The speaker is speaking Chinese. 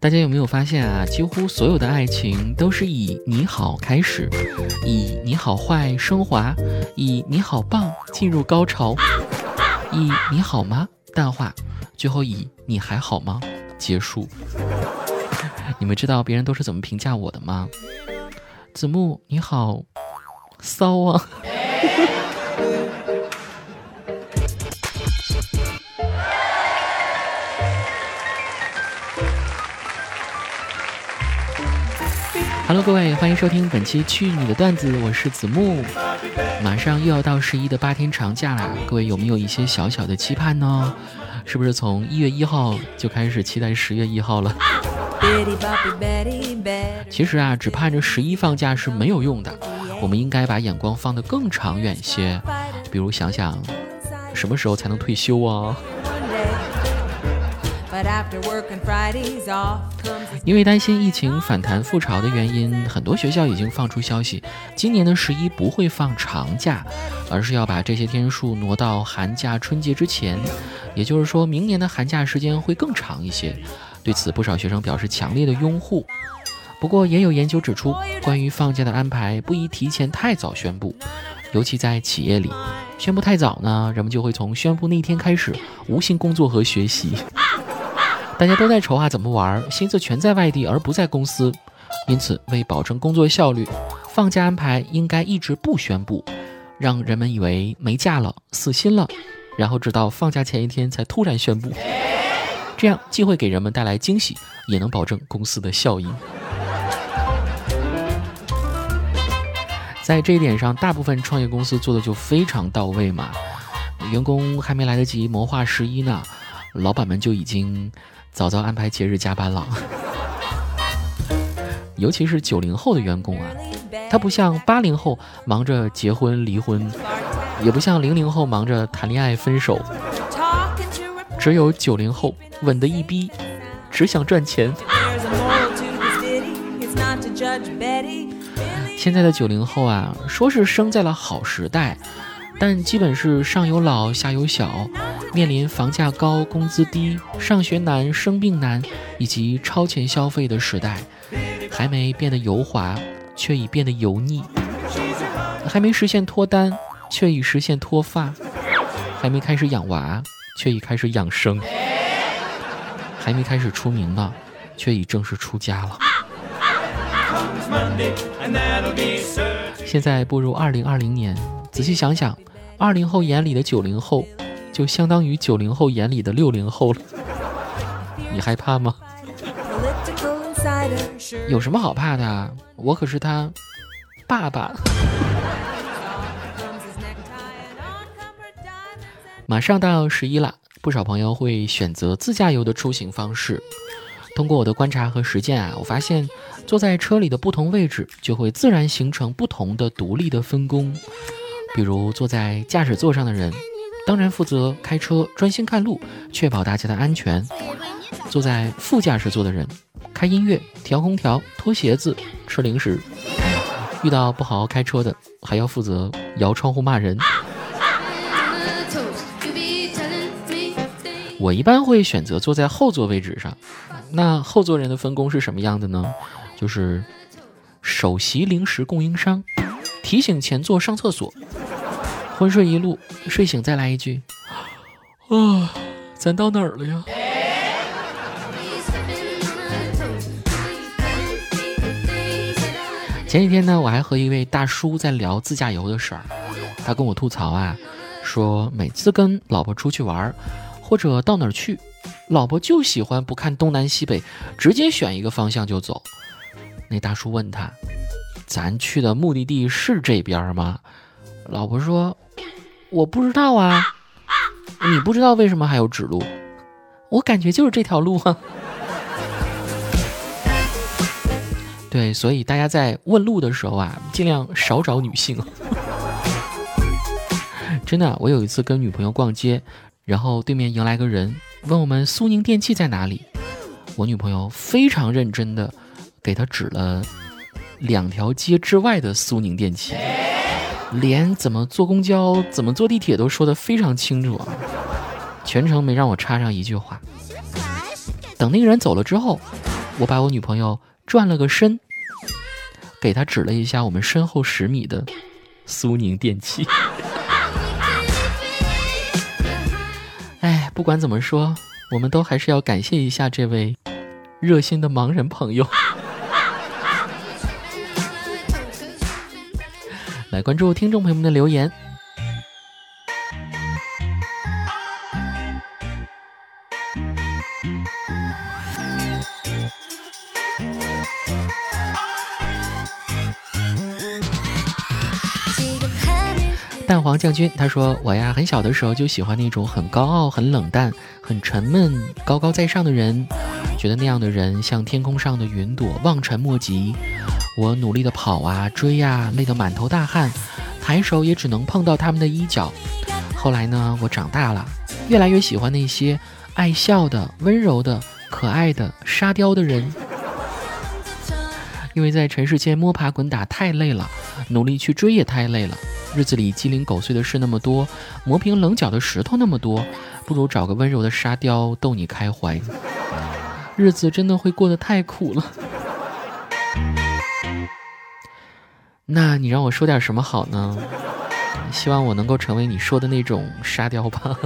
大家有没有发现啊？几乎所有的爱情都是以你好开始，以你好坏升华，以你好棒进入高潮，以你好吗淡化，最后以你还好吗结束。你们知道别人都是怎么评价我的吗？子木你好骚啊！Hello，各位，欢迎收听本期《去你的段子》，我是子木。马上又要到十一的八天长假啦，各位有没有一些小小的期盼呢？是不是从一月一号就开始期待十月一号了？其实啊，只盼着十一放假是没有用的，我们应该把眼光放得更长远些，比如想想什么时候才能退休啊？因为担心疫情反弹复潮的原因，很多学校已经放出消息，今年的十一不会放长假，而是要把这些天数挪到寒假、春节之前。也就是说明年的寒假时间会更长一些。对此，不少学生表示强烈的拥护。不过，也有研究指出，关于放假的安排不宜提前太早宣布，尤其在企业里，宣布太早呢，人们就会从宣布那天开始无心工作和学习。大家都在筹划怎么玩，心思全在外地而不在公司，因此为保证工作效率，放假安排应该一直不宣布，让人们以为没假了，死心了，然后直到放假前一天才突然宣布，这样既会给人们带来惊喜，也能保证公司的效益。在这一点上，大部分创业公司做的就非常到位嘛，员工还没来得及谋划十一呢，老板们就已经。早早安排节日加班了，尤其是九零后的员工啊，他不像八零后忙着结婚离婚，也不像零零后忙着谈恋爱分手，只有九零后稳得一逼，只想赚钱。现在的九零后啊，说是生在了好时代。但基本是上有老下有小，面临房价高、工资低、上学难、生病难以及超前消费的时代，还没变得油滑，却已变得油腻；还没实现脱单，却已实现脱发；还没开始养娃，却已开始养生；还没开始出名呢，却已正式出家了。现在步入二零二零年。仔细想想，二零后眼里的九零后，就相当于九零后眼里的六零后了。你害怕吗？有什么好怕的？我可是他爸爸。马上到十一了，不少朋友会选择自驾游的出行方式。通过我的观察和实践啊，我发现坐在车里的不同位置，就会自然形成不同的独立的分工。比如坐在驾驶座上的人，当然负责开车专心看路，确保大家的安全；坐在副驾驶座的人，开音乐、调空调、脱鞋子、吃零食。遇到不好好开车的，还要负责摇窗户骂人。我一般会选择坐在后座位置上。那后座人的分工是什么样的呢？就是首席零食供应商，提醒前座上厕所。昏睡一路，睡醒再来一句：“啊，咱到哪儿了呀？”前几天呢，我还和一位大叔在聊自驾游的事儿，他跟我吐槽啊，说每次跟老婆出去玩，或者到哪儿去，老婆就喜欢不看东南西北，直接选一个方向就走。那大叔问他：“咱去的目的地是这边吗？”老婆说。我不知道啊，你不知道为什么还有指路？我感觉就是这条路啊。对，所以大家在问路的时候啊，尽量少找女性。真的，我有一次跟女朋友逛街，然后对面迎来个人，问我们苏宁电器在哪里。我女朋友非常认真的给他指了两条街之外的苏宁电器。连怎么坐公交、怎么坐地铁都说得非常清楚啊！全程没让我插上一句话。等那个人走了之后，我把我女朋友转了个身，给她指了一下我们身后十米的苏宁电器。哎，不管怎么说，我们都还是要感谢一下这位热心的盲人朋友。来关注听众朋友们的留言。蛋黄将军他说：“我呀，很小的时候就喜欢那种很高傲、很冷淡、很沉闷、高高在上的人，觉得那样的人像天空上的云朵，望尘莫及。我努力的跑啊、追呀，累得满头大汗，抬手也只能碰到他们的衣角。后来呢，我长大了，越来越喜欢那些爱笑的、温柔的、可爱的、沙雕的人，因为在尘世间摸爬滚打太累了，努力去追也太累了。”日子里鸡零狗碎的事那么多，磨平棱角的石头那么多，不如找个温柔的沙雕逗你开怀。日子真的会过得太苦了。那你让我说点什么好呢？希望我能够成为你说的那种沙雕吧。